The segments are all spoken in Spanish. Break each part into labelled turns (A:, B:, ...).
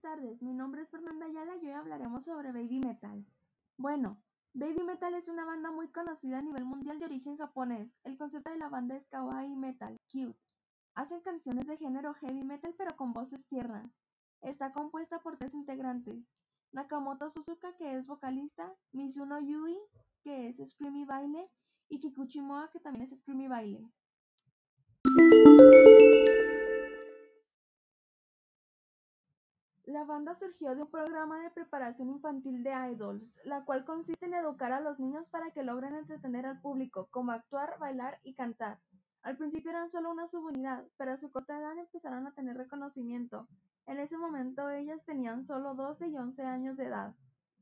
A: tardes, mi nombre es Fernanda Ayala y hoy hablaremos sobre Baby Metal. Bueno, Baby Metal es una banda muy conocida a nivel mundial de origen japonés. El concepto de la banda es kawaii metal, cute. Hacen canciones de género heavy metal pero con voces tiernas. Está compuesta por tres integrantes. Nakamoto Suzuka, que es vocalista, Mizuno Yui, que es Screamy Baile, y Kikuchi Moa, que también es Screamy Baile. La banda surgió de un programa de preparación infantil de idols, la cual consiste en educar a los niños para que logren entretener al público, como actuar, bailar y cantar. Al principio eran solo una subunidad, pero a su corta edad empezaron a tener reconocimiento. En ese momento ellas tenían solo 12 y 11 años de edad.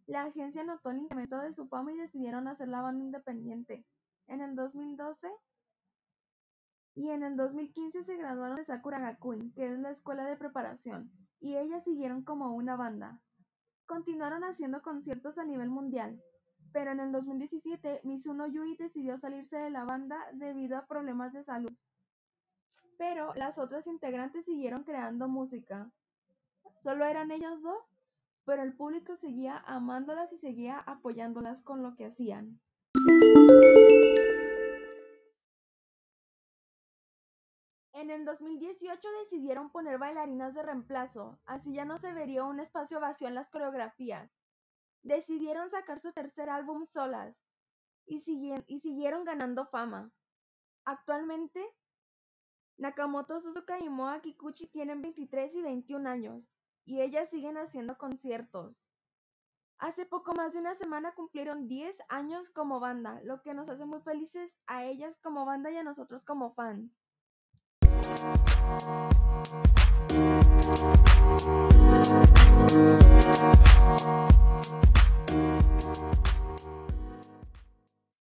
A: La agencia notó el incremento de su fama y decidieron hacer la banda independiente. En el 2012 y en el 2015 se graduaron de Sakura Gakuin, que es la escuela de preparación y ellas siguieron como una banda. Continuaron haciendo conciertos a nivel mundial, pero en el 2017 Mizuno Yui decidió salirse de la banda debido a problemas de salud. Pero las otras integrantes siguieron creando música. Solo eran ellas dos, pero el público seguía amándolas y seguía apoyándolas con lo que hacían. En el 2018 decidieron poner bailarinas de reemplazo, así ya no se vería un espacio vacío en las coreografías. Decidieron sacar su tercer álbum solas y, y siguieron ganando fama. Actualmente, Nakamoto Suzuka y Moa Kikuchi tienen 23 y 21 años, y ellas siguen haciendo conciertos. Hace poco más de una semana cumplieron 10 años como banda, lo que nos hace muy felices a ellas como banda y a nosotros como fans. Thank